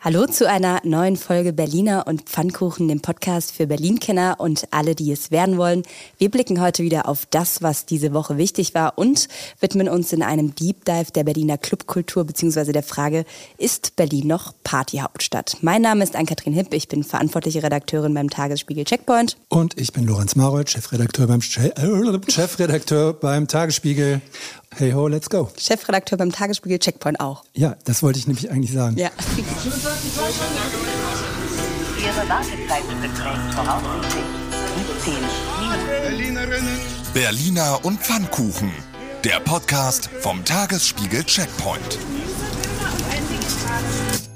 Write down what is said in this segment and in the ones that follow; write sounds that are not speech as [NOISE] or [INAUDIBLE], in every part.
Hallo zu einer neuen Folge Berliner und Pfannkuchen, dem Podcast für Berlin-Kenner und alle, die es werden wollen. Wir blicken heute wieder auf das, was diese Woche wichtig war und widmen uns in einem Deep Dive der Berliner Clubkultur bzw. der Frage, ist Berlin noch Partyhauptstadt? Mein Name ist Ann-Kathrin Hipp, ich bin verantwortliche Redakteurin beim Tagesspiegel Checkpoint. Und ich bin Lorenz Marold, Chefredakteur beim, äh, Chefredakteur beim Tagesspiegel. Hey ho, let's go. Chefredakteur beim Tagesspiegel Checkpoint auch. Ja, das wollte ich nämlich eigentlich sagen. Ja. Ihre Wartezeit beträgt voraussichtlich 17 Minuten. Berliner und Pfannkuchen. Der Podcast vom Tagesspiegel Checkpoint.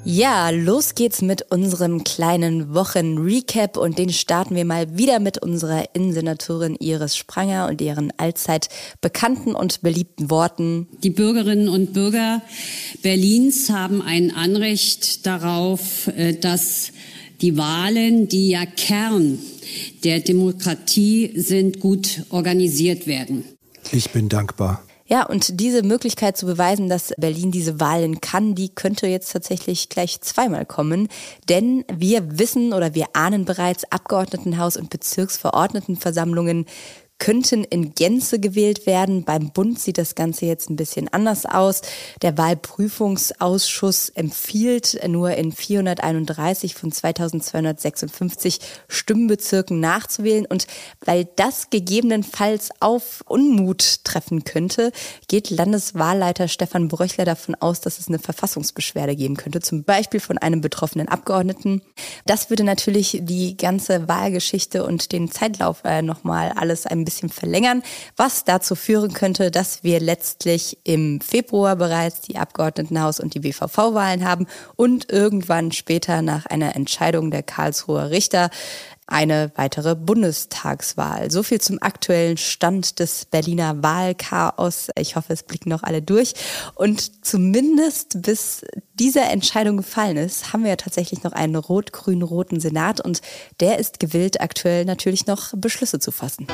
Ja, los geht's mit unserem kleinen Wochenrecap und den starten wir mal wieder mit unserer Innensenatorin Iris Spranger und ihren allzeit bekannten und beliebten Worten. Die Bürgerinnen und Bürger Berlins haben ein Anrecht darauf, äh, dass die Wahlen, die ja Kern der Demokratie sind, gut organisiert werden. Ich bin dankbar. Ja, und diese Möglichkeit zu beweisen, dass Berlin diese Wahlen kann, die könnte jetzt tatsächlich gleich zweimal kommen. Denn wir wissen oder wir ahnen bereits, Abgeordnetenhaus und Bezirksverordnetenversammlungen könnten in Gänze gewählt werden. Beim Bund sieht das Ganze jetzt ein bisschen anders aus. Der Wahlprüfungsausschuss empfiehlt nur in 431 von 2256 Stimmbezirken nachzuwählen. Und weil das gegebenenfalls auf Unmut treffen könnte, geht Landeswahlleiter Stefan Bröchler davon aus, dass es eine Verfassungsbeschwerde geben könnte, zum Beispiel von einem betroffenen Abgeordneten. Das würde natürlich die ganze Wahlgeschichte und den Zeitlauf äh, nochmal alles ein bisschen bisschen verlängern, was dazu führen könnte, dass wir letztlich im Februar bereits die Abgeordnetenhaus- und die BVV-Wahlen haben und irgendwann später nach einer Entscheidung der Karlsruher Richter eine weitere Bundestagswahl. So viel zum aktuellen Stand des Berliner Wahlchaos. Ich hoffe, es blicken noch alle durch. Und zumindest bis diese Entscheidung gefallen ist, haben wir ja tatsächlich noch einen rot-grün-roten Senat und der ist gewillt, aktuell natürlich noch Beschlüsse zu fassen.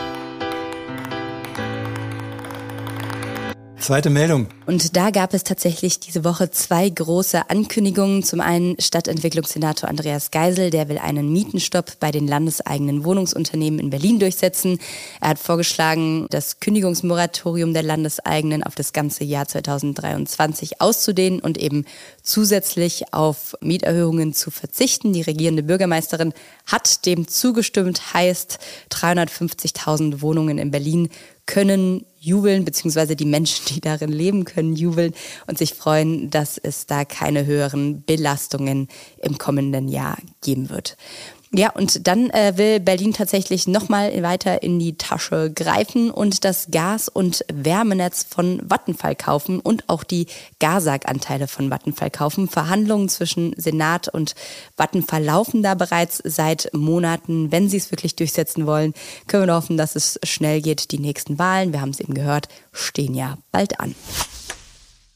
Zweite Meldung. Und da gab es tatsächlich diese Woche zwei große Ankündigungen. Zum einen Stadtentwicklungssenator Andreas Geisel, der will einen Mietenstopp bei den landeseigenen Wohnungsunternehmen in Berlin durchsetzen. Er hat vorgeschlagen, das Kündigungsmoratorium der Landeseigenen auf das ganze Jahr 2023 auszudehnen und eben zusätzlich auf Mieterhöhungen zu verzichten. Die regierende Bürgermeisterin hat dem zugestimmt, heißt 350.000 Wohnungen in Berlin können jubeln, beziehungsweise die Menschen, die darin leben, können jubeln und sich freuen, dass es da keine höheren Belastungen im kommenden Jahr geben wird. Ja, und dann äh, will Berlin tatsächlich nochmal weiter in die Tasche greifen und das Gas- und Wärmenetz von Vattenfall kaufen und auch die Gasag-Anteile von Vattenfall kaufen. Verhandlungen zwischen Senat und Vattenfall laufen da bereits seit Monaten. Wenn sie es wirklich durchsetzen wollen, können wir hoffen, dass es schnell geht. Die nächsten Wahlen, wir haben es eben gehört, stehen ja bald an.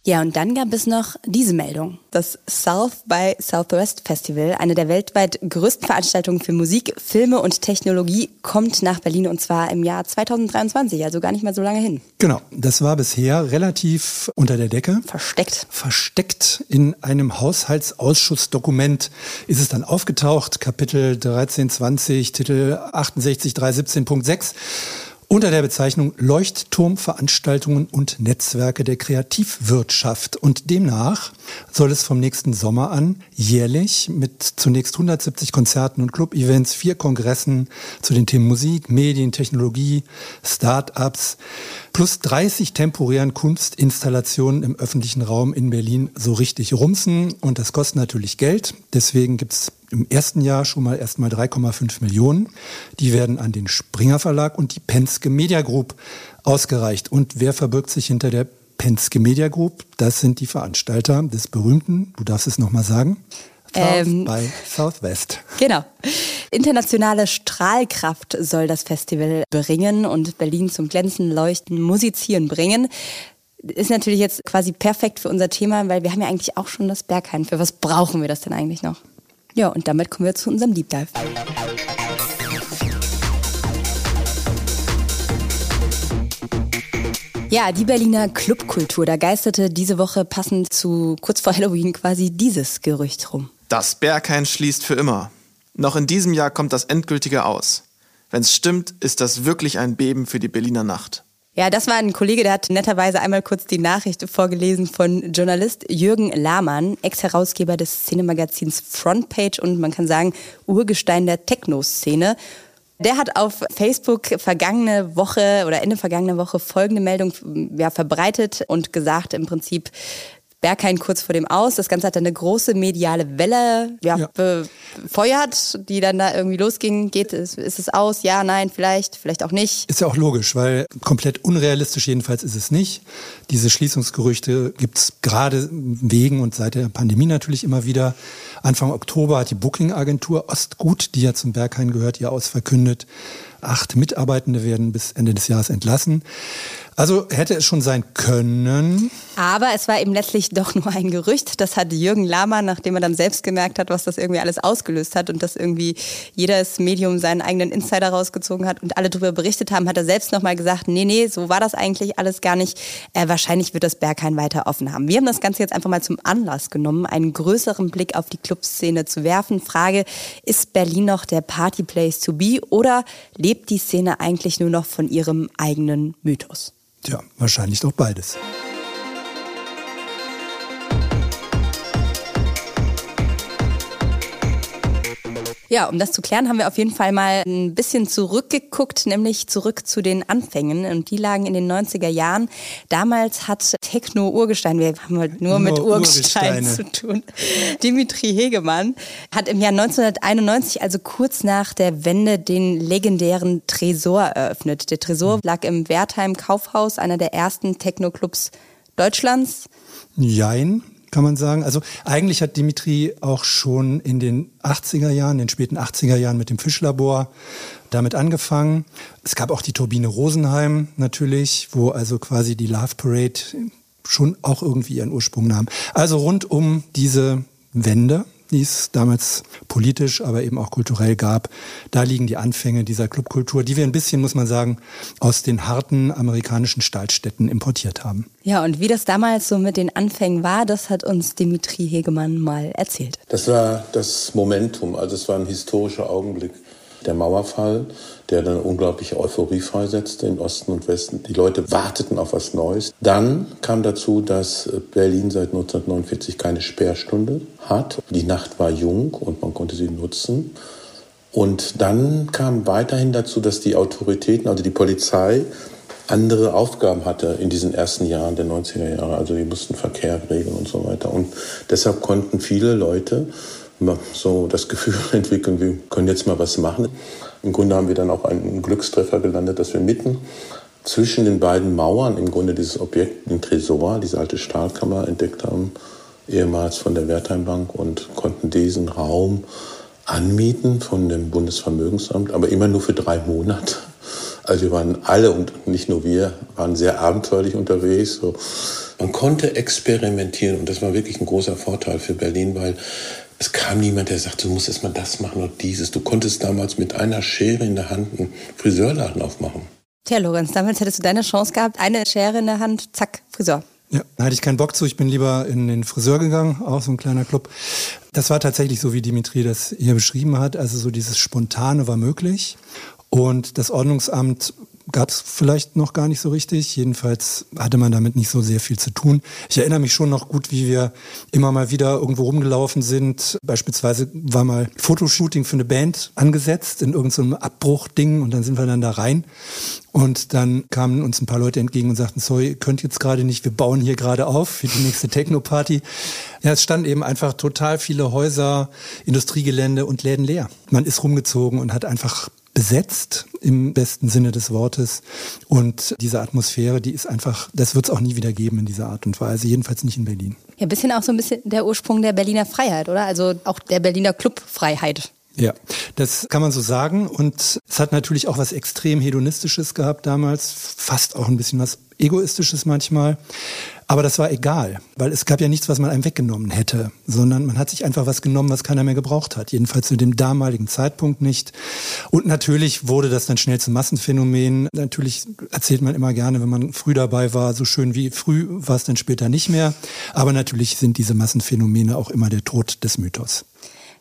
Ja, und dann gab es noch diese Meldung. Das South by Southwest Festival, eine der weltweit größten Veranstaltungen für Musik, Filme und Technologie, kommt nach Berlin und zwar im Jahr 2023, also gar nicht mehr so lange hin. Genau, das war bisher relativ unter der Decke. Versteckt. Versteckt in einem Haushaltsausschussdokument ist es dann aufgetaucht, Kapitel 1320, Titel 68317.6 unter der Bezeichnung Leuchtturmveranstaltungen und Netzwerke der Kreativwirtschaft. Und demnach soll es vom nächsten Sommer an jährlich mit zunächst 170 Konzerten und Club-Events, vier Kongressen zu den Themen Musik, Medien, Technologie, Start-ups plus 30 temporären Kunstinstallationen im öffentlichen Raum in Berlin so richtig rumsen. Und das kostet natürlich Geld. Deswegen gibt es im ersten Jahr schon mal erstmal 3,5 Millionen. Die werden an den Springer Verlag und die Penske Media Group ausgereicht. Und wer verbirgt sich hinter der Penske Media Group? Das sind die Veranstalter des berühmten, du darfst es nochmal sagen, South ähm, by Southwest. Genau. Internationale Strahlkraft soll das Festival bringen und Berlin zum Glänzen, Leuchten, Musizieren bringen. Ist natürlich jetzt quasi perfekt für unser Thema, weil wir haben ja eigentlich auch schon das Berghain. Für was brauchen wir das denn eigentlich noch? Ja, und damit kommen wir zu unserem Deep Dive. Ja, die Berliner Clubkultur, da geisterte diese Woche passend zu kurz vor Halloween quasi dieses Gerücht rum. Das Berghain schließt für immer. Noch in diesem Jahr kommt das endgültige aus. Wenn es stimmt, ist das wirklich ein Beben für die Berliner Nacht. Ja, das war ein Kollege, der hat netterweise einmal kurz die Nachricht vorgelesen von Journalist Jürgen Lahmann, Ex-Herausgeber des Szenemagazins Frontpage und man kann sagen Urgestein der Techno-Szene. Der hat auf Facebook vergangene Woche oder Ende vergangener Woche folgende Meldung ja, verbreitet und gesagt im Prinzip, Berghain kurz vor dem Aus. Das Ganze hat dann eine große mediale Welle ja, ja. befeuert, die dann da irgendwie losging. Geht es, ist es aus? Ja, nein, vielleicht, vielleicht auch nicht. Ist ja auch logisch, weil komplett unrealistisch jedenfalls ist es nicht. Diese Schließungsgerüchte gibt es gerade wegen und seit der Pandemie natürlich immer wieder. Anfang Oktober hat die Booking-Agentur Ostgut, die ja zum Berghain gehört, ihr Aus verkündet. Acht Mitarbeitende werden bis Ende des Jahres entlassen. Also hätte es schon sein können. Aber es war eben letztlich doch nur ein Gerücht. Das hat Jürgen Lahmann, nachdem er dann selbst gemerkt hat, was das irgendwie alles ausgelöst hat und dass irgendwie jedes Medium seinen eigenen Insider rausgezogen hat und alle darüber berichtet haben, hat er selbst nochmal gesagt, nee, nee, so war das eigentlich alles gar nicht. Äh, wahrscheinlich wird das Berghain weiter offen haben. Wir haben das Ganze jetzt einfach mal zum Anlass genommen, einen größeren Blick auf die Clubszene zu werfen. Frage, ist Berlin noch der Partyplace to be oder lebt die Szene eigentlich nur noch von ihrem eigenen Mythos? Tja, wahrscheinlich doch beides. Ja, um das zu klären, haben wir auf jeden Fall mal ein bisschen zurückgeguckt, nämlich zurück zu den Anfängen. Und die lagen in den 90er Jahren. Damals hat Techno Urgestein, wir haben halt nur, nur mit Urgestein zu tun, Dimitri Hegemann, hat im Jahr 1991, also kurz nach der Wende, den legendären Tresor eröffnet. Der Tresor lag im Wertheim Kaufhaus, einer der ersten Techno-Clubs Deutschlands. Jein kann man sagen. Also eigentlich hat Dimitri auch schon in den 80er Jahren, den späten 80er Jahren mit dem Fischlabor damit angefangen. Es gab auch die Turbine Rosenheim natürlich, wo also quasi die Love Parade schon auch irgendwie ihren Ursprung nahm. Also rund um diese Wende die es damals politisch, aber eben auch kulturell gab. Da liegen die Anfänge dieser Clubkultur, die wir ein bisschen, muss man sagen, aus den harten amerikanischen Stahlstädten importiert haben. Ja, und wie das damals so mit den Anfängen war, das hat uns Dimitri Hegemann mal erzählt. Das war das Momentum, also es war ein historischer Augenblick der Mauerfall, der dann unglaubliche Euphorie freisetzte in Osten und Westen. Die Leute warteten auf was Neues. Dann kam dazu, dass Berlin seit 1949 keine Sperrstunde hat. Die Nacht war jung und man konnte sie nutzen. Und dann kam weiterhin dazu, dass die Autoritäten, also die Polizei, andere Aufgaben hatte in diesen ersten Jahren der 90er Jahre. Also die mussten Verkehr regeln und so weiter. Und deshalb konnten viele Leute so das Gefühl [LAUGHS] entwickeln, wir können jetzt mal was machen. Im Grunde haben wir dann auch einen Glückstreffer gelandet, dass wir mitten zwischen den beiden Mauern im Grunde dieses Objekt, den Tresor, diese alte Stahlkammer entdeckt haben, ehemals von der Wertheimbank und konnten diesen Raum anmieten von dem Bundesvermögensamt, aber immer nur für drei Monate. Also wir waren alle und nicht nur wir, waren sehr abenteuerlich unterwegs. So. Man konnte experimentieren und das war wirklich ein großer Vorteil für Berlin, weil es kam niemand, der sagte, du musst erstmal das machen und dieses. Du konntest damals mit einer Schere in der Hand einen Friseurladen aufmachen. Tja, Lorenz, damals hättest du deine Chance gehabt, eine Schere in der Hand, zack, Friseur. Ja, da hatte ich keinen Bock zu. Ich bin lieber in den Friseur gegangen, auch so ein kleiner Club. Das war tatsächlich so, wie Dimitri das hier beschrieben hat. Also so dieses Spontane war möglich. Und das Ordnungsamt gab es vielleicht noch gar nicht so richtig. Jedenfalls hatte man damit nicht so sehr viel zu tun. Ich erinnere mich schon noch gut, wie wir immer mal wieder irgendwo rumgelaufen sind. Beispielsweise war mal Fotoshooting für eine Band angesetzt in irgendeinem Abbruchding und dann sind wir dann da rein. Und dann kamen uns ein paar Leute entgegen und sagten, sorry, ihr könnt jetzt gerade nicht, wir bauen hier gerade auf für die nächste Techno-Party. Ja, es standen eben einfach total viele Häuser, Industriegelände und Läden leer. Man ist rumgezogen und hat einfach besetzt im besten Sinne des Wortes. Und diese Atmosphäre, die ist einfach, das wird es auch nie wieder geben in dieser Art und Weise, jedenfalls nicht in Berlin. Ja, bisschen auch so ein bisschen der Ursprung der Berliner Freiheit, oder? Also auch der Berliner Clubfreiheit. Ja, das kann man so sagen. Und es hat natürlich auch was extrem Hedonistisches gehabt damals, fast auch ein bisschen was Egoistisches manchmal. Aber das war egal, weil es gab ja nichts, was man einem weggenommen hätte, sondern man hat sich einfach was genommen, was keiner mehr gebraucht hat. Jedenfalls zu dem damaligen Zeitpunkt nicht. Und natürlich wurde das dann schnell zum Massenphänomen. Natürlich erzählt man immer gerne, wenn man früh dabei war, so schön wie früh war es dann später nicht mehr. Aber natürlich sind diese Massenphänomene auch immer der Tod des Mythos.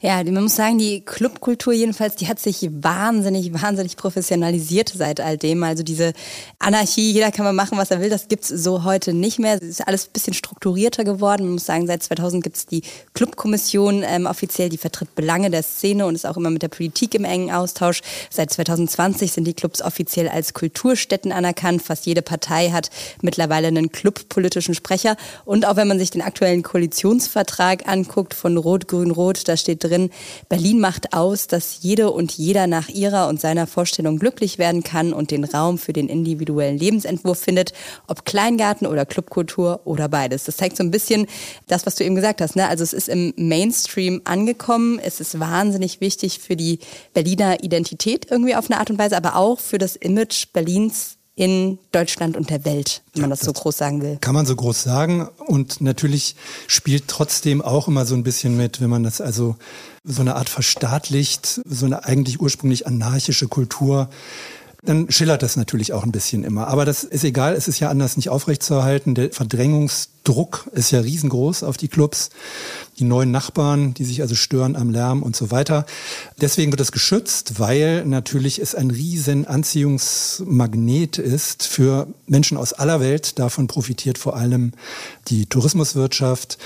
Ja, man muss sagen, die Clubkultur jedenfalls, die hat sich wahnsinnig, wahnsinnig professionalisiert seit all dem. Also diese Anarchie, jeder kann mal machen, was er will, das gibt's so heute nicht mehr. Es ist alles ein bisschen strukturierter geworden. Man muss sagen, seit 2000 gibt's die Clubkommission ähm, offiziell, die vertritt Belange der Szene und ist auch immer mit der Politik im engen Austausch. Seit 2020 sind die Clubs offiziell als Kulturstätten anerkannt. Fast jede Partei hat mittlerweile einen clubpolitischen Sprecher. Und auch wenn man sich den aktuellen Koalitionsvertrag anguckt von Rot-Grün-Rot, da steht drin, drin, Berlin macht aus, dass jede und jeder nach ihrer und seiner Vorstellung glücklich werden kann und den Raum für den individuellen Lebensentwurf findet, ob Kleingarten oder Clubkultur oder beides. Das zeigt so ein bisschen das, was du eben gesagt hast. Ne? Also es ist im Mainstream angekommen, es ist wahnsinnig wichtig für die Berliner Identität irgendwie auf eine Art und Weise, aber auch für das Image Berlins in Deutschland und der Welt, wenn man das, das so groß sagen will. Kann man so groß sagen. Und natürlich spielt trotzdem auch immer so ein bisschen mit, wenn man das also so eine Art verstaatlicht, so eine eigentlich ursprünglich anarchische Kultur dann schillert das natürlich auch ein bisschen immer. Aber das ist egal, es ist ja anders nicht aufrechtzuerhalten. Der Verdrängungsdruck ist ja riesengroß auf die Clubs. Die neuen Nachbarn, die sich also stören am Lärm und so weiter. Deswegen wird es geschützt, weil natürlich es ein riesen Anziehungsmagnet ist für Menschen aus aller Welt. Davon profitiert vor allem die Tourismuswirtschaft.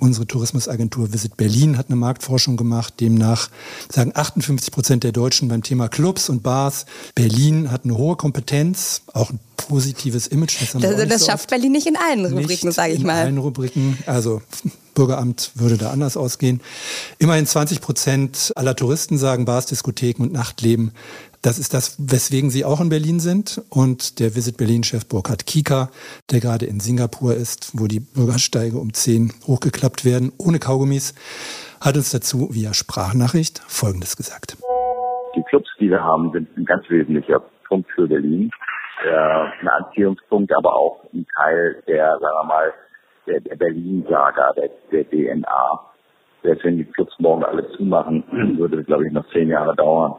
Unsere Tourismusagentur Visit Berlin hat eine Marktforschung gemacht. Demnach sagen 58 Prozent der Deutschen beim Thema Clubs und Bars, Berlin hat eine hohe Kompetenz, auch ein positives Image. Das, das, das so schafft Berlin nicht in allen Rubriken, sage ich mal. In allen Rubriken, also Bürgeramt würde da anders ausgehen. Immerhin 20 Prozent aller Touristen sagen, Bars, Diskotheken und Nachtleben das ist das, weswegen Sie auch in Berlin sind. Und der Visit Berlin-Chef Burkhard Kika, der gerade in Singapur ist, wo die Bürgersteige um 10 hochgeklappt werden, ohne Kaugummis, hat uns dazu via Sprachnachricht Folgendes gesagt. Die Clubs, die wir haben, sind ein ganz wesentlicher Punkt für Berlin. Äh, ein Anziehungspunkt, aber auch ein Teil der, sagen wir mal, der, der Berlin-Saga, der, der DNA. Selbst wenn die Clubs morgen alle zumachen, [CLEARS THROAT] würde es, glaube ich, noch zehn Jahre dauern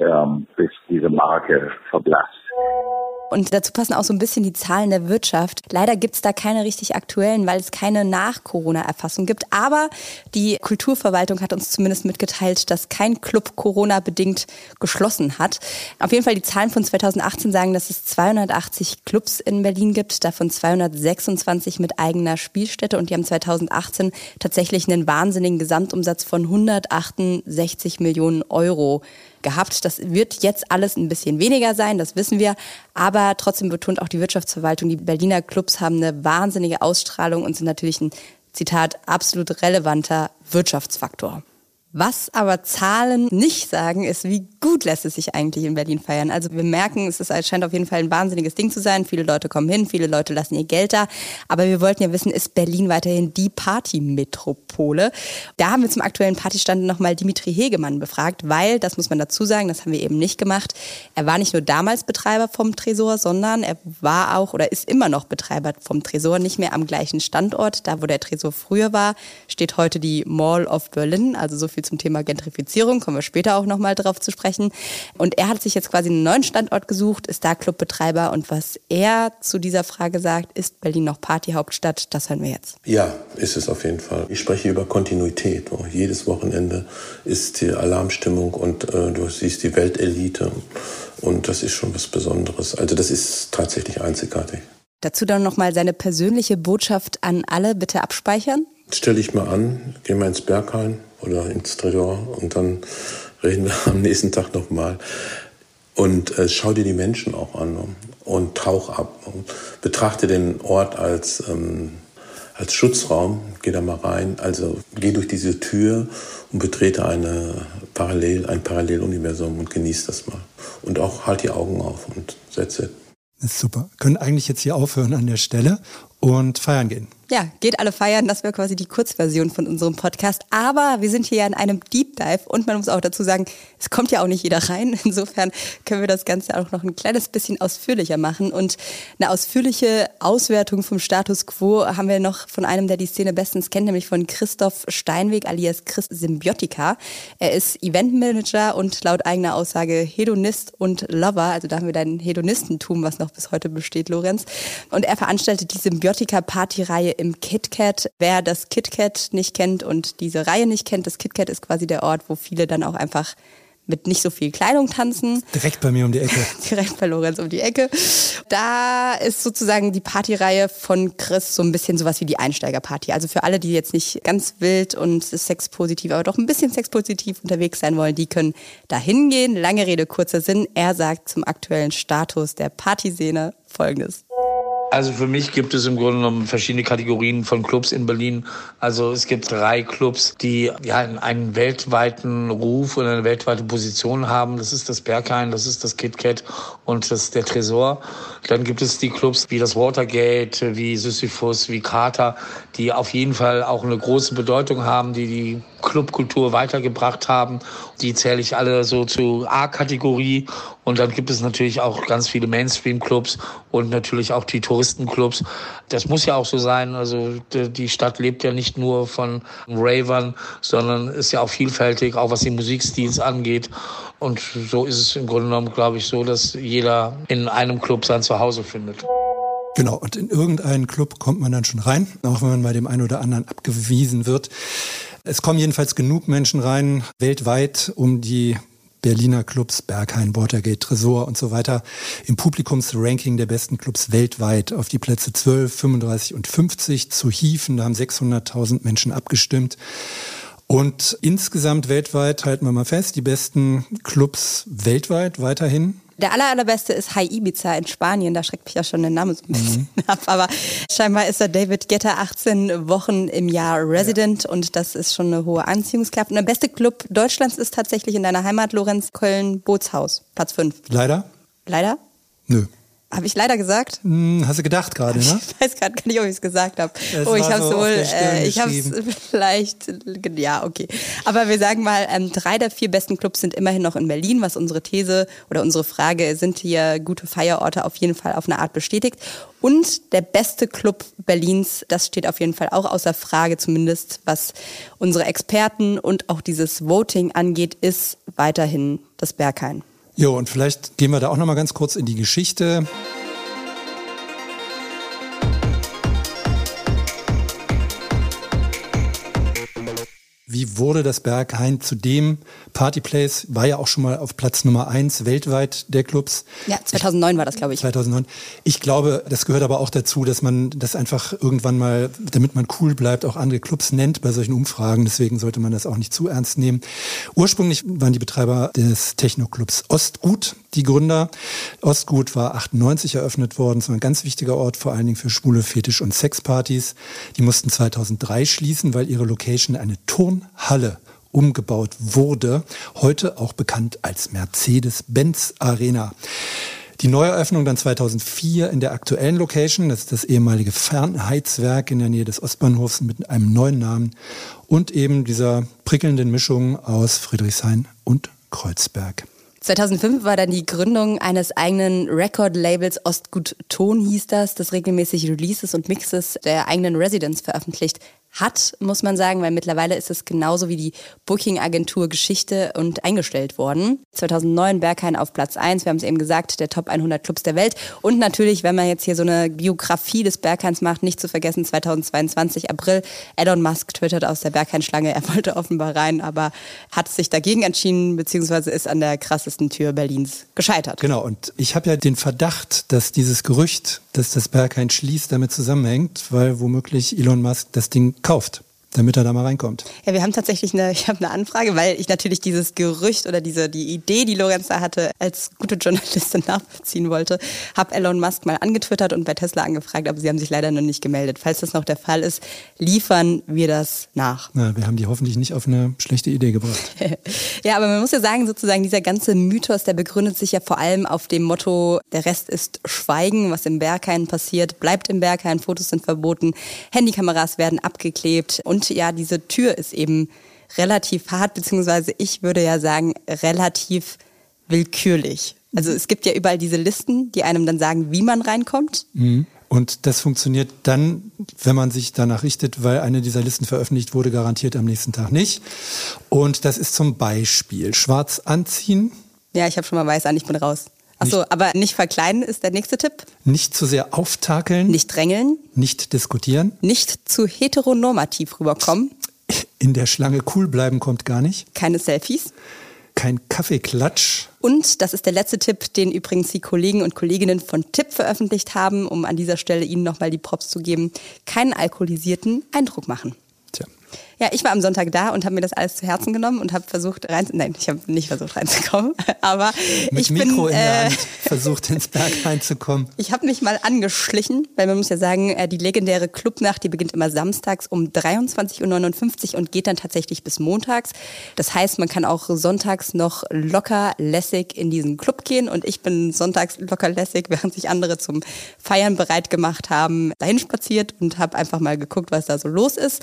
ähm, bis diese Marke verblasst. Und dazu passen auch so ein bisschen die Zahlen der Wirtschaft. Leider gibt es da keine richtig aktuellen, weil es keine Nach-Corona-Erfassung gibt. Aber die Kulturverwaltung hat uns zumindest mitgeteilt, dass kein Club Corona-bedingt geschlossen hat. Auf jeden Fall die Zahlen von 2018 sagen, dass es 280 Clubs in Berlin gibt, davon 226 mit eigener Spielstätte. Und die haben 2018 tatsächlich einen wahnsinnigen Gesamtumsatz von 168 Millionen Euro gehabt. Das wird jetzt alles ein bisschen weniger sein, das wissen wir. Aber trotzdem betont auch die Wirtschaftsverwaltung, die Berliner Clubs haben eine wahnsinnige Ausstrahlung und sind natürlich ein, Zitat, absolut relevanter Wirtschaftsfaktor. Was aber Zahlen nicht sagen, ist, wie gut lässt es sich eigentlich in Berlin feiern. Also wir merken, es, ist, scheint auf jeden Fall ein wahnsinniges Ding zu sein. Viele Leute kommen hin, viele Leute lassen ihr Geld da. Aber wir wollten ja wissen, ist Berlin weiterhin die Partymetropole? Da haben wir zum aktuellen Partystand nochmal Dimitri Hegemann befragt, weil, das muss man dazu sagen, das haben wir eben nicht gemacht, er war nicht nur damals Betreiber vom Tresor, sondern er war auch oder ist immer noch Betreiber vom Tresor, nicht mehr am gleichen Standort. Da, wo der Tresor früher war, steht heute die Mall of Berlin, also so viel zum Thema Gentrifizierung, kommen wir später auch nochmal drauf zu sprechen. Und er hat sich jetzt quasi einen neuen Standort gesucht, ist da Clubbetreiber und was er zu dieser Frage sagt, ist Berlin noch Partyhauptstadt, das hören wir jetzt. Ja, ist es auf jeden Fall. Ich spreche über Kontinuität. Jedes Wochenende ist die Alarmstimmung und äh, du siehst die Weltelite und das ist schon was Besonderes. Also das ist tatsächlich einzigartig. Dazu dann nochmal seine persönliche Botschaft an alle, bitte abspeichern. Stell dich mal an, geh mal ins Berghain oder ins Tresor und dann reden wir am nächsten Tag nochmal. Und äh, schau dir die Menschen auch an und tauch ab und betrachte den Ort als, ähm, als Schutzraum. Geh da mal rein. Also geh durch diese Tür und betrete eine Parallel, ein Paralleluniversum und genieß das mal. Und auch halt die Augen auf und setze. Super. Können eigentlich jetzt hier aufhören an der Stelle und feiern gehen. Ja, geht alle feiern. Das wäre quasi die Kurzversion von unserem Podcast. Aber wir sind hier ja in einem Deep Dive und man muss auch dazu sagen, es kommt ja auch nicht jeder rein. [LAUGHS] Insofern können wir das Ganze auch noch ein kleines bisschen ausführlicher machen. Und eine ausführliche Auswertung vom Status Quo haben wir noch von einem, der die Szene bestens kennt, nämlich von Christoph Steinweg alias Chris Symbiotika. Er ist Eventmanager und laut eigener Aussage Hedonist und Lover. Also da haben wir dein Hedonistentum, was noch bis heute besteht, Lorenz. Und er veranstaltet die Symbiotika-Partyreihe im KitKat. Wer das KitKat nicht kennt und diese Reihe nicht kennt, das KitKat ist quasi der Ort, wo viele dann auch einfach mit nicht so viel Kleidung tanzen. Direkt bei mir um die Ecke. [LAUGHS] Direkt bei Lorenz um die Ecke. Da ist sozusagen die Partyreihe von Chris so ein bisschen sowas wie die Einsteigerparty. Also für alle, die jetzt nicht ganz wild und sexpositiv, aber doch ein bisschen sexpositiv unterwegs sein wollen, die können da hingehen. Lange Rede, kurzer Sinn. Er sagt zum aktuellen Status der Partyszene Folgendes. Also für mich gibt es im Grunde genommen verschiedene Kategorien von Clubs in Berlin. Also es gibt drei Clubs, die ja einen weltweiten Ruf und eine weltweite Position haben. Das ist das Berghain, das ist das KitKat und das ist der Tresor. Dann gibt es die Clubs wie das Watergate, wie Sisyphus, wie Carter, die auf jeden Fall auch eine große Bedeutung haben, die die Clubkultur weitergebracht haben. Die zähle ich alle so zu A-Kategorie. Und dann gibt es natürlich auch ganz viele Mainstream-Clubs und natürlich auch die Touristenclubs. Das muss ja auch so sein. Also die Stadt lebt ja nicht nur von Ravern, sondern ist ja auch vielfältig, auch was den Musikstil angeht. Und so ist es im Grunde genommen, glaube ich, so, dass jeder in einem Club sein Zuhause findet. Genau, und in irgendeinen Club kommt man dann schon rein, auch wenn man bei dem einen oder anderen abgewiesen wird. Es kommen jedenfalls genug Menschen rein, weltweit, um die Berliner Clubs, Berghain, Watergate, Tresor und so weiter im Publikumsranking der besten Clubs weltweit auf die Plätze 12, 35 und 50 zu hieven. Da haben 600.000 Menschen abgestimmt. Und insgesamt weltweit halten wir mal fest, die besten Clubs weltweit weiterhin der aller, allerbeste ist High Ibiza in Spanien. Da schreckt mich ja schon der Name so ein bisschen mhm. [LAUGHS] ab. Aber scheinbar ist da David Getter 18 Wochen im Jahr Resident ja. und das ist schon eine hohe Anziehungskraft. Und der beste Club Deutschlands ist tatsächlich in deiner Heimat, Lorenz, Köln, Bootshaus, Platz 5. Leider? Leider? Nö. Habe ich leider gesagt? Hm, hast du gedacht gerade, ne? [LAUGHS] Ich weiß gerade gar nicht, ob ich es gesagt habe. Oh, ich habe es so wohl, äh, ich habe es [LAUGHS] vielleicht, ja, okay. Aber wir sagen mal, ähm, drei der vier besten Clubs sind immerhin noch in Berlin, was unsere These oder unsere Frage, sind hier gute Feierorte auf jeden Fall auf eine Art bestätigt. Und der beste Club Berlins, das steht auf jeden Fall auch außer Frage, zumindest was unsere Experten und auch dieses Voting angeht, ist weiterhin das Berghain. Jo, und vielleicht gehen wir da auch noch mal ganz kurz in die Geschichte. Wie wurde das Berghain zu dem Partyplace? War ja auch schon mal auf Platz Nummer eins weltweit der Clubs. Ja, 2009 ich, war das, glaube ich. 2009. Ich glaube, das gehört aber auch dazu, dass man das einfach irgendwann mal, damit man cool bleibt, auch andere Clubs nennt bei solchen Umfragen. Deswegen sollte man das auch nicht zu ernst nehmen. Ursprünglich waren die Betreiber des Techno-Clubs Ostgut die Gründer. Ostgut war 98 eröffnet worden. Es war ein ganz wichtiger Ort, vor allen Dingen für schwule Fetisch- und Sexpartys. Die mussten 2003 schließen, weil ihre Location eine Turn Halle umgebaut wurde, heute auch bekannt als Mercedes-Benz Arena. Die Neueröffnung dann 2004 in der aktuellen Location, das ist das ehemalige Fernheizwerk in der Nähe des Ostbahnhofs mit einem neuen Namen und eben dieser prickelnden Mischung aus Friedrichshain und Kreuzberg. 2005 war dann die Gründung eines eigenen Record-Labels Ostgut Ton hieß das, das regelmäßig Releases und Mixes der eigenen Residents veröffentlicht hat, muss man sagen, weil mittlerweile ist es genauso wie die Booking-Agentur Geschichte und eingestellt worden. 2009 Berghain auf Platz 1, wir haben es eben gesagt, der Top 100 Clubs der Welt. Und natürlich, wenn man jetzt hier so eine Biografie des Berghains macht, nicht zu vergessen, 2022 April, Elon Musk twittert aus der Berghain-Schlange, er wollte offenbar rein, aber hat sich dagegen entschieden, beziehungsweise ist an der krassesten Tür Berlins gescheitert. Genau, und ich habe ja den Verdacht, dass dieses Gerücht, dass das Berghain schließt, damit zusammenhängt, weil womöglich Elon Musk das Ding kauft. Damit er da mal reinkommt. Ja, wir haben tatsächlich eine, [LAUGHS] ich habe eine Anfrage, weil ich natürlich dieses Gerücht oder diese die Idee, die Lorenz da hatte, als gute Journalistin [LAUGHS] nachvollziehen wollte, habe Elon Musk mal angetwittert und bei Tesla angefragt, aber sie haben sich leider noch nicht gemeldet. Falls das noch der Fall ist, liefern wir das nach. Na, wir haben die hoffentlich nicht auf eine schlechte Idee gebracht. [LAUGHS] ja, aber man muss ja sagen, sozusagen dieser ganze Mythos, der begründet sich ja vor allem auf dem Motto, der Rest ist Schweigen, was im Berghain passiert, bleibt im Berghain, Fotos sind verboten, Handykameras werden abgeklebt und ja, diese Tür ist eben relativ hart, beziehungsweise ich würde ja sagen, relativ willkürlich. Also es gibt ja überall diese Listen, die einem dann sagen, wie man reinkommt. Mhm. Und das funktioniert dann, wenn man sich danach richtet, weil eine dieser Listen veröffentlicht wurde, garantiert am nächsten Tag nicht. Und das ist zum Beispiel schwarz anziehen. Ja, ich habe schon mal weiß an, ich bin raus. Achso, aber nicht verkleiden ist der nächste Tipp. Nicht zu sehr auftakeln. Nicht drängeln. Nicht diskutieren. Nicht zu heteronormativ rüberkommen. In der Schlange cool bleiben kommt gar nicht. Keine Selfies. Kein Kaffeeklatsch. Und das ist der letzte Tipp, den übrigens die Kollegen und Kolleginnen von Tipp veröffentlicht haben, um an dieser Stelle Ihnen nochmal die Props zu geben. Keinen alkoholisierten Eindruck machen. Ja, ich war am Sonntag da und habe mir das alles zu Herzen genommen und habe versucht rein, nein, ich habe nicht versucht reinzukommen, [LAUGHS] aber Mit ich Mikro bin in der äh, Hand versucht ins Berg reinzukommen. [LAUGHS] ich habe mich mal angeschlichen, weil man muss ja sagen, äh, die legendäre Clubnacht, die beginnt immer samstags um 23.59 Uhr und geht dann tatsächlich bis montags. Das heißt, man kann auch sonntags noch locker lässig in diesen Club gehen und ich bin sonntags locker lässig, während sich andere zum Feiern bereit gemacht haben, dahin spaziert und habe einfach mal geguckt, was da so los ist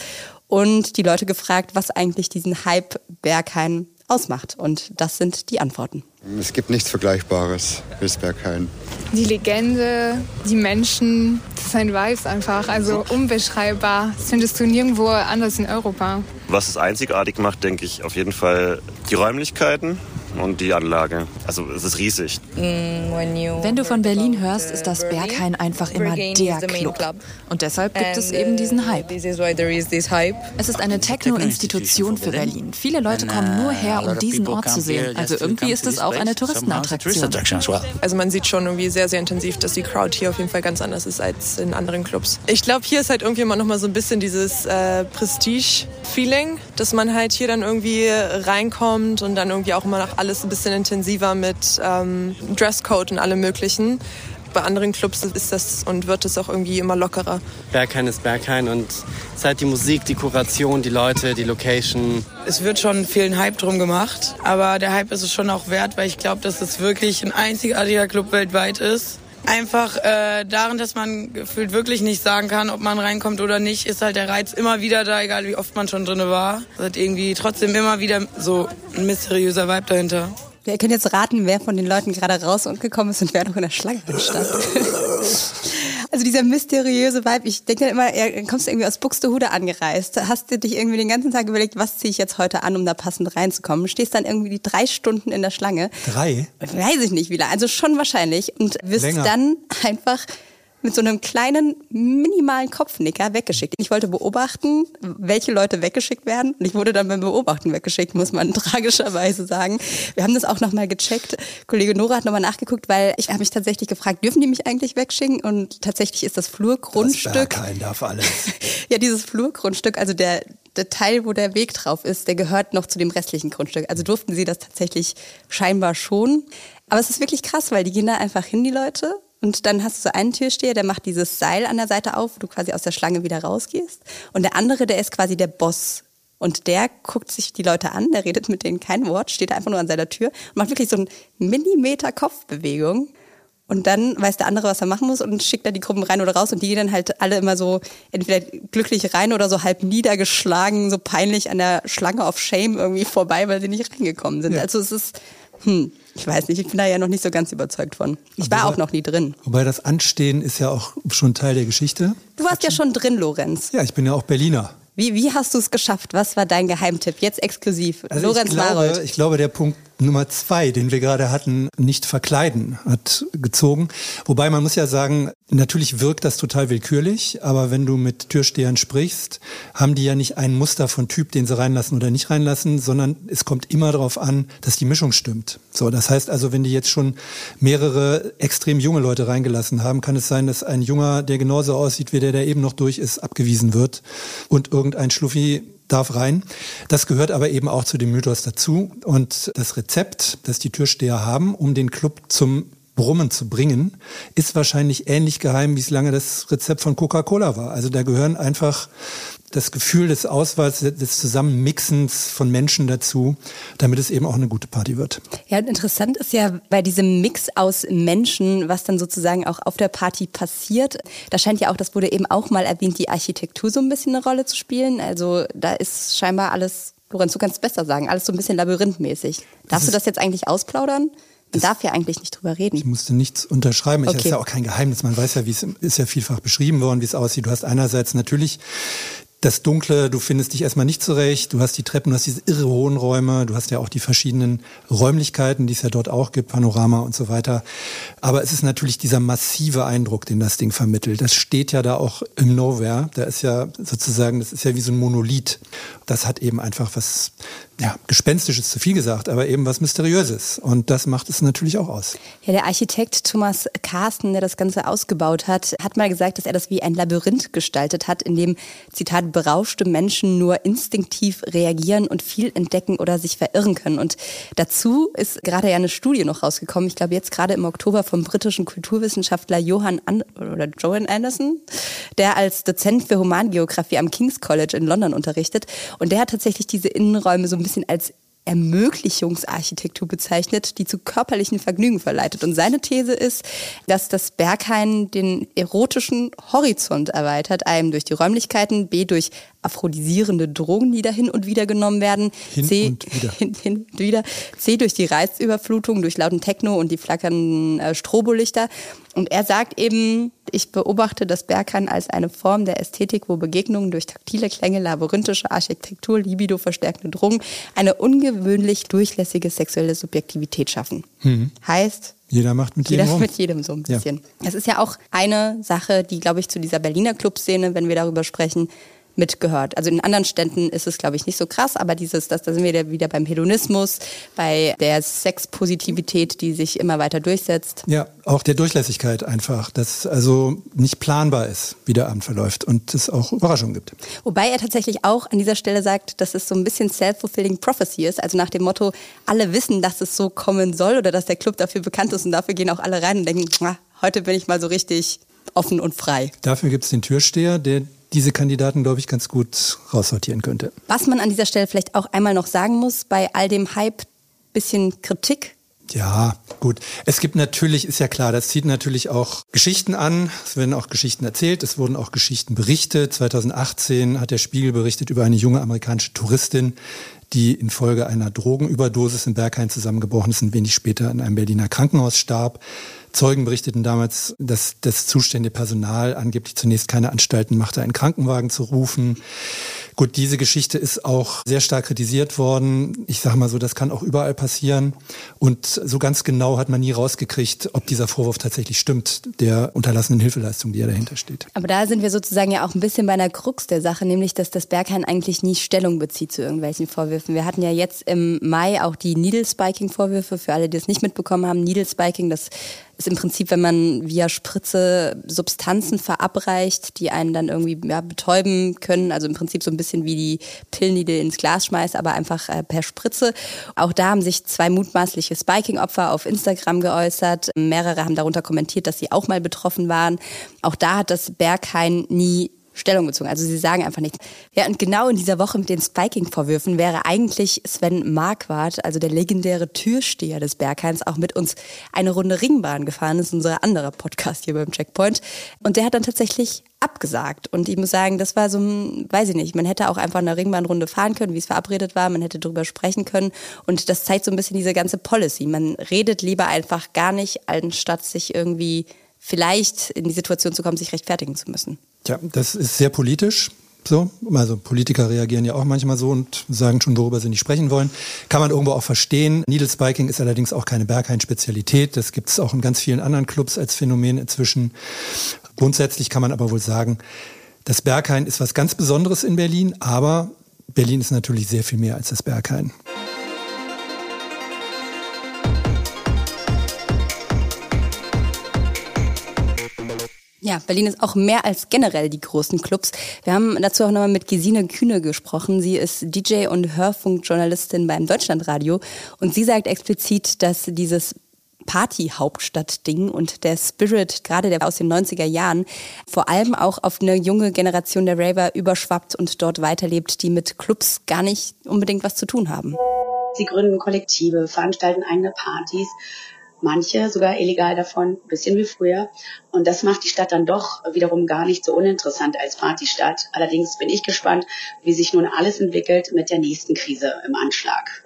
und die Leute gefragt, was eigentlich diesen Hype Berghain ausmacht. Und das sind die Antworten. Es gibt nichts Vergleichbares bis Berghain. Die Legende, die Menschen, das Vibes einfach, also unbeschreibbar. Das findest du nirgendwo anders in Europa. Was es einzigartig macht, denke ich, auf jeden Fall die Räumlichkeiten und die Anlage. Also es ist riesig. Wenn du von Berlin hörst, ist das Berghain einfach immer der Club. Und deshalb gibt es eben diesen Hype. Es ist eine Techno-Institution für Berlin. Viele Leute kommen nur her, um diesen Ort zu sehen. Also irgendwie ist es auch eine Touristenattraktion. Also man sieht schon irgendwie sehr, sehr intensiv, dass die Crowd hier auf jeden Fall ganz anders ist als in anderen Clubs. Ich glaube, hier ist halt irgendwie immer noch mal so ein bisschen dieses äh, Prestige-Feeling, dass man halt hier dann irgendwie reinkommt und dann irgendwie auch immer noch alles ein bisschen intensiver mit ähm, Dresscode und allem möglichen. Bei anderen Clubs ist das und wird es auch irgendwie immer lockerer. Berghain ist Berghain und es ist halt die Musik, die Kuration, die Leute, die Location. Es wird schon viel Hype drum gemacht, aber der Hype ist es schon auch wert, weil ich glaube, dass es wirklich ein einzigartiger Club weltweit ist. Einfach äh, darin, dass man gefühlt wirklich nicht sagen kann, ob man reinkommt oder nicht, ist halt der Reiz immer wieder da, egal wie oft man schon drinne war. Es hat irgendwie trotzdem immer wieder so ein mysteriöser Vibe dahinter. Ihr könnt jetzt raten, wer von den Leuten gerade raus und gekommen ist und wer noch in der Schlange stand. [LAUGHS] Also dieser mysteriöse Vibe, ich denke dann immer, er kommst du irgendwie aus Buxtehude angereist, hast du dich irgendwie den ganzen Tag überlegt, was ziehe ich jetzt heute an, um da passend reinzukommen, stehst dann irgendwie die drei Stunden in der Schlange. Drei? Weiß ich nicht wie lange, also schon wahrscheinlich und wirst Länger. dann einfach mit so einem kleinen, minimalen Kopfnicker weggeschickt. Ich wollte beobachten, welche Leute weggeschickt werden. Und ich wurde dann beim Beobachten weggeschickt, muss man [LAUGHS] tragischerweise sagen. Wir haben das auch nochmal gecheckt. Kollege Nora hat nochmal nachgeguckt, weil ich habe mich tatsächlich gefragt, dürfen die mich eigentlich wegschicken? Und tatsächlich ist das Flurgrundstück. Das Berghain darf alles. [LAUGHS] ja, dieses Flurgrundstück, also der, der Teil, wo der Weg drauf ist, der gehört noch zu dem restlichen Grundstück. Also durften sie das tatsächlich scheinbar schon. Aber es ist wirklich krass, weil die gehen da einfach hin, die Leute. Und dann hast du so einen Türsteher, der macht dieses Seil an der Seite auf, wo du quasi aus der Schlange wieder rausgehst. Und der andere, der ist quasi der Boss. Und der guckt sich die Leute an, der redet mit denen kein Wort, steht einfach nur an seiner Tür und macht wirklich so einen Millimeter Kopfbewegung. Und dann weiß der andere, was er machen muss und schickt da die Gruppen rein oder raus und die gehen dann halt alle immer so entweder glücklich rein oder so halb niedergeschlagen, so peinlich an der Schlange of Shame irgendwie vorbei, weil sie nicht reingekommen sind. Ja. Also es ist, hm, ich weiß nicht, ich bin da ja noch nicht so ganz überzeugt von. Ich war auch noch nie drin. Wobei das Anstehen ist ja auch schon Teil der Geschichte. Du warst ja schon drin, Lorenz. Ja, ich bin ja auch Berliner. Wie, wie hast du es geschafft? Was war dein Geheimtipp? Jetzt exklusiv. Also Lorenz ich glaube, Marold. ich glaube, der Punkt Nummer zwei, den wir gerade hatten, nicht verkleiden, hat gezogen. Wobei man muss ja sagen, natürlich wirkt das total willkürlich, aber wenn du mit Türstehern sprichst, haben die ja nicht ein Muster von Typ, den sie reinlassen oder nicht reinlassen, sondern es kommt immer darauf an, dass die Mischung stimmt. So, das heißt also, wenn die jetzt schon mehrere extrem junge Leute reingelassen haben, kann es sein, dass ein Junger, der genauso aussieht wie der, der eben noch durch ist, abgewiesen wird und irgendein Schluffi darf rein. Das gehört aber eben auch zu dem Mythos dazu. Und das Rezept, das die Türsteher haben, um den Club zum Brummen zu bringen, ist wahrscheinlich ähnlich geheim, wie es lange das Rezept von Coca-Cola war. Also da gehören einfach das Gefühl des Auswahls, des Zusammenmixens von Menschen dazu, damit es eben auch eine gute Party wird. Ja, interessant ist ja bei diesem Mix aus Menschen, was dann sozusagen auch auf der Party passiert. Da scheint ja auch, das wurde eben auch mal erwähnt, die Architektur so ein bisschen eine Rolle zu spielen. Also da ist scheinbar alles, Lorenz, du kannst es besser sagen, alles so ein bisschen labyrinthmäßig. Darfst du das jetzt eigentlich ausplaudern? Man darf ja eigentlich nicht drüber reden. Ich musste nichts unterschreiben. Okay. Das ist ja auch kein Geheimnis. Man weiß ja, wie es ist ja vielfach beschrieben worden, wie es aussieht. Du hast einerseits natürlich das Dunkle, du findest dich erstmal nicht zurecht, du hast die Treppen, du hast diese irre hohen Räume, du hast ja auch die verschiedenen Räumlichkeiten, die es ja dort auch gibt, Panorama und so weiter. Aber es ist natürlich dieser massive Eindruck, den das Ding vermittelt. Das steht ja da auch im Nowhere. Da ist ja sozusagen, das ist ja wie so ein Monolith. Das hat eben einfach was, ja, gespenstisch ist zu viel gesagt, aber eben was Mysteriöses. Und das macht es natürlich auch aus. Ja, der Architekt Thomas Carsten, der das Ganze ausgebaut hat, hat mal gesagt, dass er das wie ein Labyrinth gestaltet hat, in dem, Zitat, berauschte Menschen nur instinktiv reagieren und viel entdecken oder sich verirren können. Und dazu ist gerade ja eine Studie noch rausgekommen, ich glaube jetzt gerade im Oktober vom britischen Kulturwissenschaftler Johann An oder Joan Anderson, der als Dozent für Humangeografie am King's College in London unterrichtet. Und der hat tatsächlich diese Innenräume so ein bisschen als Ermöglichungsarchitektur bezeichnet, die zu körperlichen Vergnügen verleitet. Und seine These ist, dass das Berghain den erotischen Horizont erweitert, einem durch die Räumlichkeiten, b durch aphrodisierende Drogen, die da hin und wieder genommen werden, Hin c und wieder. [LAUGHS] hin, hin und wieder, c durch die Reizüberflutung, durch lauten Techno und die flackernden äh, Strobolichter. Und er sagt eben, ich beobachte das Berghain als eine Form der Ästhetik, wo Begegnungen durch taktile Klänge, labyrinthische Architektur, Libido verstärkende Drogen eine ungewöhnlich durchlässige sexuelle Subjektivität schaffen. Mhm. Heißt, Jeder macht mit jeder jedem rum. mit jedem so ein Ja. bisschen. Das ist ja auch eine Sache, die, glaube ich, zu dieser Berliner Clubszene, wenn wir darüber sprechen, mitgehört. Also in anderen Städten ist es, glaube ich, nicht so krass, aber dieses, das, da sind wir wieder beim Hedonismus, bei der Sexpositivität, die sich immer weiter durchsetzt. Ja, auch der Durchlässigkeit einfach, dass also nicht planbar ist, wie der Abend verläuft und es auch Überraschungen gibt. Wobei er tatsächlich auch an dieser Stelle sagt, dass es so ein bisschen self-fulfilling prophecy ist, also nach dem Motto, alle wissen, dass es so kommen soll oder dass der Club dafür bekannt ist und dafür gehen auch alle rein und denken, "Ah, heute bin ich mal so richtig offen und frei. Dafür gibt es den Türsteher, der diese Kandidaten, glaube ich, ganz gut raussortieren könnte. Was man an dieser Stelle vielleicht auch einmal noch sagen muss, bei all dem Hype, bisschen Kritik. Ja, gut. Es gibt natürlich, ist ja klar, das zieht natürlich auch Geschichten an. Es werden auch Geschichten erzählt, es wurden auch Geschichten berichtet. 2018 hat der Spiegel berichtet über eine junge amerikanische Touristin, die infolge einer Drogenüberdosis in Berghain zusammengebrochen ist und wenig später in einem Berliner Krankenhaus starb. Zeugen berichteten damals, dass das zuständige Personal angeblich zunächst keine Anstalten machte, einen Krankenwagen zu rufen. Gut, diese Geschichte ist auch sehr stark kritisiert worden. Ich sage mal so, das kann auch überall passieren. Und so ganz genau hat man nie rausgekriegt, ob dieser Vorwurf tatsächlich stimmt, der unterlassenen Hilfeleistung, die ja dahinter steht. Aber da sind wir sozusagen ja auch ein bisschen bei einer Krux der Sache, nämlich dass das Berghain eigentlich nie Stellung bezieht zu irgendwelchen Vorwürfen. Wir hatten ja jetzt im Mai auch die Needle Spiking Vorwürfe für alle, die es nicht mitbekommen haben. Needle Spiking, das ist im Prinzip, wenn man via Spritze Substanzen verabreicht, die einen dann irgendwie ja, betäuben können. Also im Prinzip so ein bisschen wie die Pillnidel ins Glas schmeißt, aber einfach äh, per Spritze. Auch da haben sich zwei mutmaßliche Spiking-Opfer auf Instagram geäußert. Mehrere haben darunter kommentiert, dass sie auch mal betroffen waren. Auch da hat das Berghain nie Stellung bezogen. Also sie sagen einfach nichts. Ja, und genau in dieser Woche mit den Spiking-Vorwürfen wäre eigentlich Sven Marquardt, also der legendäre Türsteher des Berghains, auch mit uns eine Runde Ringbahn gefahren. Das ist unser anderer Podcast hier beim Checkpoint. Und der hat dann tatsächlich abgesagt. Und ich muss sagen, das war so ein, weiß ich nicht, man hätte auch einfach eine Ringbahnrunde fahren können, wie es verabredet war. Man hätte drüber sprechen können. Und das zeigt so ein bisschen diese ganze Policy. Man redet lieber einfach gar nicht, anstatt sich irgendwie vielleicht in die Situation zu kommen, sich rechtfertigen zu müssen. Tja, das ist sehr politisch. So, also Politiker reagieren ja auch manchmal so und sagen schon, worüber sie nicht sprechen wollen. Kann man irgendwo auch verstehen. Needle Spiking ist allerdings auch keine Berghain-Spezialität. Das gibt es auch in ganz vielen anderen Clubs als Phänomen inzwischen. Grundsätzlich kann man aber wohl sagen, das Berghain ist was ganz Besonderes in Berlin, aber Berlin ist natürlich sehr viel mehr als das Berghain. Ja, Berlin ist auch mehr als generell die großen Clubs. Wir haben dazu auch nochmal mit Gesine Kühne gesprochen. Sie ist DJ und Hörfunkjournalistin beim Deutschlandradio und sie sagt explizit, dass dieses Party-Hauptstadt-Ding und der Spirit, gerade der aus den 90er Jahren, vor allem auch auf eine junge Generation der Raver überschwappt und dort weiterlebt, die mit Clubs gar nicht unbedingt was zu tun haben. Sie gründen Kollektive, veranstalten eigene Partys, manche sogar illegal davon, ein bisschen wie früher. Und das macht die Stadt dann doch wiederum gar nicht so uninteressant als Partystadt. Allerdings bin ich gespannt, wie sich nun alles entwickelt mit der nächsten Krise im Anschlag.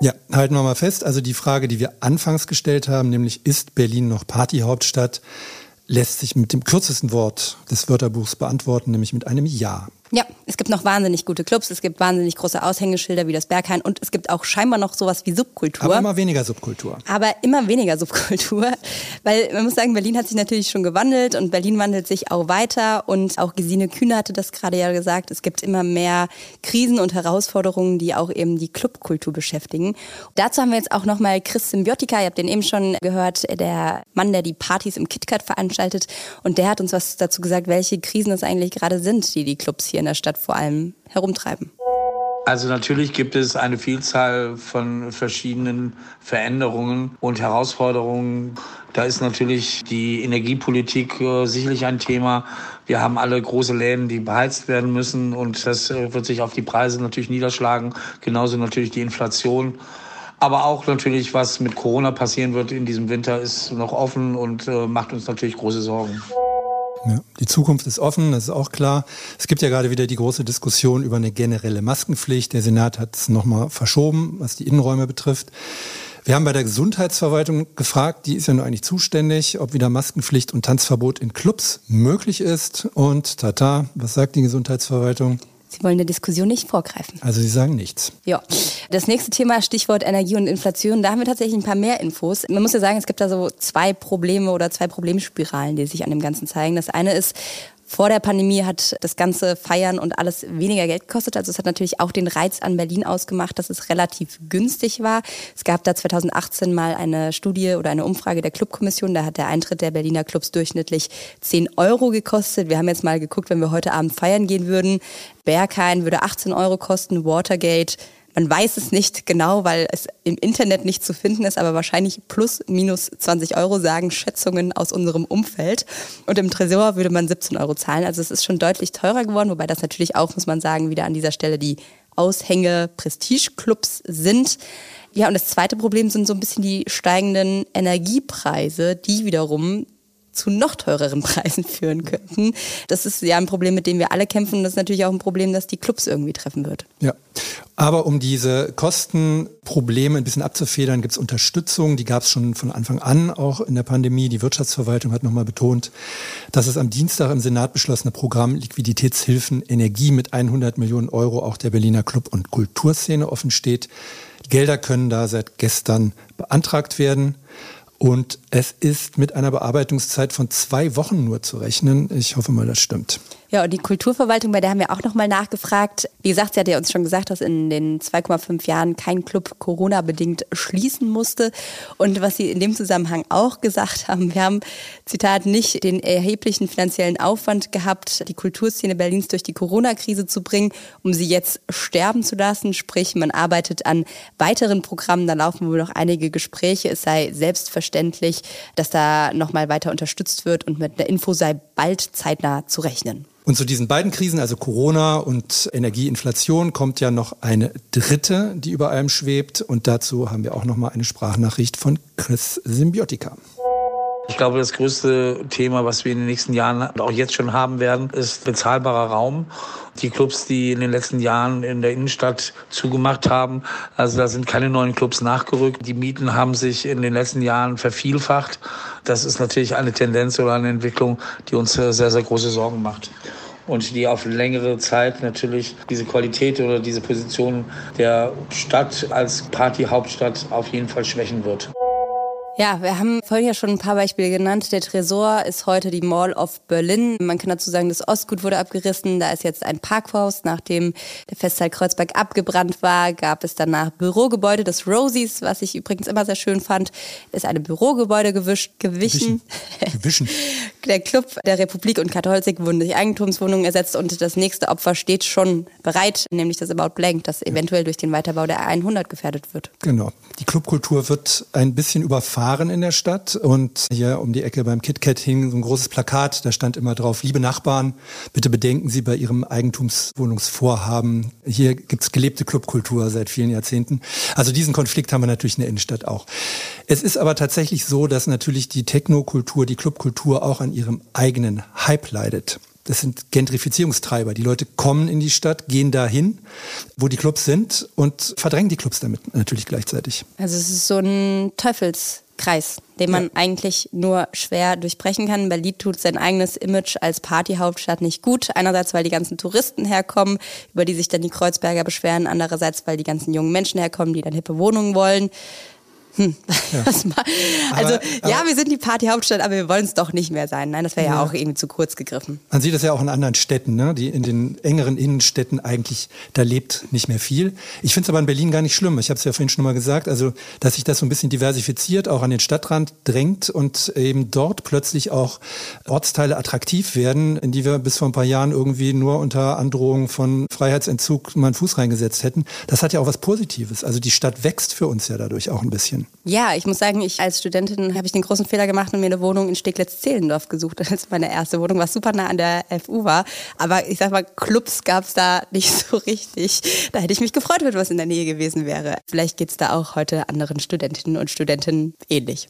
Ja, halten wir mal fest. Also die Frage, die wir anfangs gestellt haben, nämlich ist Berlin noch Partyhauptstadt, lässt sich mit dem kürzesten Wort des Wörterbuchs beantworten, nämlich mit einem Ja. Ja, es gibt noch wahnsinnig gute Clubs, es gibt wahnsinnig große Aushängeschilder wie das Berghain und es gibt auch scheinbar noch sowas wie Subkultur. Aber immer weniger Subkultur. Aber immer weniger Subkultur, [LAUGHS] weil man muss sagen, Berlin hat sich natürlich schon gewandelt und Berlin wandelt sich auch weiter und auch Gesine Kühne hatte das gerade ja gesagt, es gibt immer mehr Krisen und Herausforderungen, die auch eben die Clubkultur beschäftigen. Dazu haben wir jetzt auch nochmal Chris Symbiotika, ihr habt den eben schon gehört, der Mann, der die Partys im KitKat veranstaltet und der hat uns was dazu gesagt, welche Krisen es eigentlich gerade sind, die die Clubs hier in der Stadt vor allem herumtreiben? Also natürlich gibt es eine Vielzahl von verschiedenen Veränderungen und Herausforderungen. Da ist natürlich die Energiepolitik äh, sicherlich ein Thema. Wir haben alle große Läden, die beheizt werden müssen und das äh, wird sich auf die Preise natürlich niederschlagen. Genauso natürlich die Inflation. Aber auch natürlich, was mit Corona passieren wird in diesem Winter, ist noch offen und äh, macht uns natürlich große Sorgen. Ja, die Zukunft ist offen, das ist auch klar. Es gibt ja gerade wieder die große Diskussion über eine generelle Maskenpflicht. Der Senat hat es nochmal verschoben, was die Innenräume betrifft. Wir haben bei der Gesundheitsverwaltung gefragt, die ist ja nur eigentlich zuständig, ob wieder Maskenpflicht und Tanzverbot in Clubs möglich ist. Und tata, was sagt die Gesundheitsverwaltung? Sie wollen der Diskussion nicht vorgreifen. Also Sie sagen nichts. Ja. Das nächste Thema, Stichwort Energie und Inflation, da haben wir tatsächlich ein paar mehr Infos. Man muss ja sagen, es gibt da so zwei Probleme oder zwei Problemspiralen, die sich an dem Ganzen zeigen. Das eine ist, vor der Pandemie hat das ganze Feiern und alles weniger Geld gekostet. Also es hat natürlich auch den Reiz an Berlin ausgemacht, dass es relativ günstig war. Es gab da 2018 mal eine Studie oder eine Umfrage der Clubkommission. Da hat der Eintritt der Berliner Clubs durchschnittlich 10 Euro gekostet. Wir haben jetzt mal geguckt, wenn wir heute Abend feiern gehen würden. Berghain würde 18 Euro kosten, Watergate man weiß es nicht genau, weil es im Internet nicht zu finden ist, aber wahrscheinlich plus minus 20 Euro sagen Schätzungen aus unserem Umfeld. Und im Tresor würde man 17 Euro zahlen. Also es ist schon deutlich teurer geworden, wobei das natürlich auch, muss man sagen, wieder an dieser Stelle die Aushänge Prestigeclubs sind. Ja, und das zweite Problem sind so ein bisschen die steigenden Energiepreise, die wiederum zu noch teureren [LAUGHS] Preisen führen könnten. Das ist ja ein Problem, mit dem wir alle kämpfen. Das ist natürlich auch ein Problem, das die Clubs irgendwie treffen wird. Ja, aber um diese Kostenprobleme ein bisschen abzufedern, gibt es Unterstützung. Die gab es schon von Anfang an, auch in der Pandemie. Die Wirtschaftsverwaltung hat nochmal betont, dass es am Dienstag im Senat beschlossene Programm Liquiditätshilfen Energie mit 100 Millionen Euro auch der Berliner Club- und Kulturszene offen steht. Gelder können da seit gestern beantragt werden. Und es ist mit einer Bearbeitungszeit von zwei Wochen nur zu rechnen. Ich hoffe mal, das stimmt. Ja, und die Kulturverwaltung, bei der haben wir auch nochmal nachgefragt. Wie gesagt, sie hat ja uns schon gesagt, dass in den 2,5 Jahren kein Club Corona-bedingt schließen musste. Und was sie in dem Zusammenhang auch gesagt haben, wir haben, Zitat, nicht den erheblichen finanziellen Aufwand gehabt, die Kulturszene Berlins durch die Corona-Krise zu bringen, um sie jetzt sterben zu lassen. Sprich, man arbeitet an weiteren Programmen, da laufen wohl noch einige Gespräche. Es sei selbstverständlich, dass da nochmal weiter unterstützt wird und mit einer Info sei bald zeitnah zu rechnen. Und zu diesen beiden Krisen, also Corona und Energieinflation, kommt ja noch eine dritte, die über allem schwebt. Und dazu haben wir auch noch mal eine Sprachnachricht von Chris Symbiotika. Ich glaube, das größte Thema, was wir in den nächsten Jahren und auch jetzt schon haben werden, ist bezahlbarer Raum. Die Clubs, die in den letzten Jahren in der Innenstadt zugemacht haben, also da sind keine neuen Clubs nachgerückt. Die Mieten haben sich in den letzten Jahren vervielfacht. Das ist natürlich eine Tendenz oder eine Entwicklung, die uns sehr, sehr große Sorgen macht. und die auf längere Zeit natürlich diese Qualität oder diese Position der Stadt als Partyhauptstadt auf jeden Fall schwächen wird. Ja, wir haben vorhin ja schon ein paar Beispiele genannt. Der Tresor ist heute die Mall of Berlin. Man kann dazu sagen, das Ostgut wurde abgerissen. Da ist jetzt ein Parkhaus. Nachdem der Festsaal Kreuzberg abgebrannt war, gab es danach Bürogebäude des Rosies, was ich übrigens immer sehr schön fand. Ist eine Bürogebäude gewischt, gewichen. Gewischen. [LAUGHS] Der Club der Republik und Katholzig wurden durch Eigentumswohnungen ersetzt und das nächste Opfer steht schon bereit, nämlich das About Blank, das eventuell durch den Weiterbau der 100 gefährdet wird. Genau. Die Clubkultur wird ein bisschen überfahren in der Stadt und hier um die Ecke beim KitKat hing so ein großes Plakat, da stand immer drauf, liebe Nachbarn, bitte bedenken Sie bei Ihrem Eigentumswohnungsvorhaben, hier gibt's gelebte Clubkultur seit vielen Jahrzehnten. Also diesen Konflikt haben wir natürlich in der Innenstadt auch. Es ist aber tatsächlich so, dass natürlich die Technokultur, die Clubkultur auch an ihrem eigenen Hype leidet. Das sind Gentrifizierungstreiber. Die Leute kommen in die Stadt, gehen dahin, wo die Clubs sind und verdrängen die Clubs damit natürlich gleichzeitig. Also es ist so ein Teufelskreis, den man ja. eigentlich nur schwer durchbrechen kann. Berlin tut sein eigenes Image als Partyhauptstadt nicht gut. Einerseits, weil die ganzen Touristen herkommen, über die sich dann die Kreuzberger beschweren. Andererseits, weil die ganzen jungen Menschen herkommen, die dann hippe Wohnungen wollen. Hm. Ja. [LAUGHS] also aber, aber, ja, wir sind die Partyhauptstadt, aber wir wollen es doch nicht mehr sein. Nein, das wäre ja. ja. auch irgendwie zu kurz gegriffen. Man sieht das ja auch in anderen Städten, ne? die in den engeren Innenstädten eigentlich, da lebt nicht mehr viel. Ich finde es aber in Berlin gar nicht schlimm. Ich habe es ja vorhin schon mal gesagt, also dass sich das so ein bisschen diversifiziert, auch an den Stadtrand drängt und eben dort plötzlich auch Ortsteile attraktiv werden, in die wir bis vor ein paar Jahren irgendwie nur unter Androhung von Freiheitsentzug mal einen Fuß reingesetzt hätten. Das hat ja auch was Positives. Also die Stadt wächst für uns ja dadurch auch ein bisschen. Ja, ich muss sagen, ich als Studentin habe ich den großen Fehler gemacht und mir eine Wohnung in Steglitz-Zehlendorf gesucht [LAUGHS] als meine erste Wohnung, was super nah an der FU war. Aber ich sag mal, Clubs gab es da nicht [LAUGHS] so richtig. Da hätte ich mich gefreut, wenn was in der Nähe gewesen wäre. Vielleicht geht es da auch heute anderen Studentinnen und Studenten ähnlich.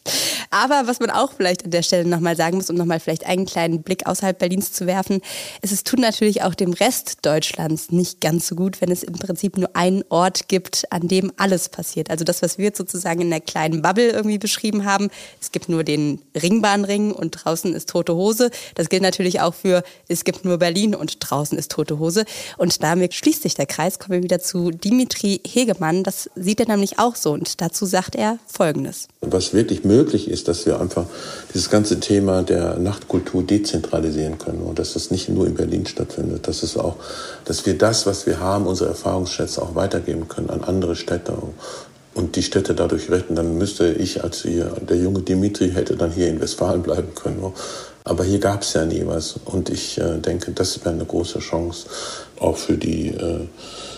Aber was man auch vielleicht an der Stelle nochmal sagen muss, um nochmal vielleicht einen kleinen Blick außerhalb Berlins zu werfen, ist, es tut natürlich auch dem Rest Deutschlands nicht ganz so gut, wenn es im Prinzip nur einen Ort gibt, an dem alles passiert. Also das, was wir sozusagen in der kleinen Bubble irgendwie beschrieben haben. Es gibt nur den Ringbahnring und draußen ist tote Hose. Das gilt natürlich auch für, es gibt nur Berlin und draußen ist tote Hose. Und damit schließt sich der Kreis. Kommen wir wieder zu Dimitri Hegemann. Das sieht er nämlich auch so. Und dazu sagt er Folgendes. Was wirklich möglich ist, dass wir einfach dieses ganze Thema der Nachtkultur dezentralisieren können und dass das nicht nur in Berlin stattfindet, dass es auch, dass wir das, was wir haben, unsere Erfahrungsschätze auch weitergeben können an andere Städte und die Städte dadurch retten, dann müsste ich als hier, der junge Dimitri hätte dann hier in Westfalen bleiben können. Aber hier gab es ja nie was. Und ich äh, denke, das wäre eine große Chance, auch für die äh,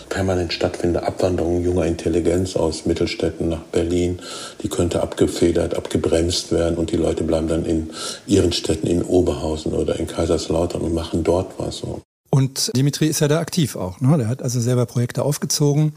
permanent stattfindende Abwanderung junger Intelligenz aus Mittelstädten nach Berlin. Die könnte abgefedert, abgebremst werden und die Leute bleiben dann in ihren Städten in Oberhausen oder in Kaiserslautern und machen dort was. Und Dimitri ist ja da aktiv auch. Ne? Der hat also selber Projekte aufgezogen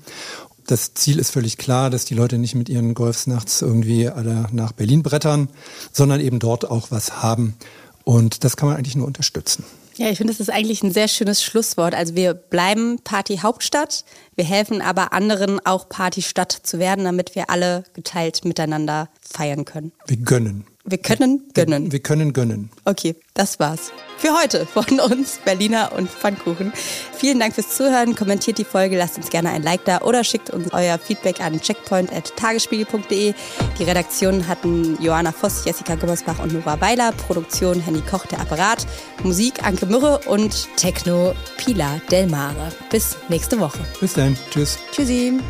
das Ziel ist völlig klar, dass die Leute nicht mit ihren Golfs nachts irgendwie alle nach Berlin brettern, sondern eben dort auch was haben. Und das kann man eigentlich nur unterstützen. Ja, ich finde, das ist eigentlich ein sehr schönes Schlusswort. Also wir bleiben Party-Hauptstadt, wir helfen aber anderen auch Party-Stadt zu werden, damit wir alle geteilt miteinander feiern können. Wir gönnen. Wir können gönnen. Wir, können gönnen. Okay, das war's für heute von uns, Berliner und Pfannkuchen. Vielen Dank fürs Zuhören. Kommentiert die Folge, lasst uns gerne ein Like da oder schickt uns euer Feedback an checkpoint.tagesspiegel.de. Die Redaktion hatten Johanna Voss, Jessica Gummersbach und Nora Weiler. Produktion Henny Koch, der Apparat. Musik Anke Mürre und Techno Pilar Del Mare. Bis nächste Woche. Bis dann. Tschüss. Tschüssi.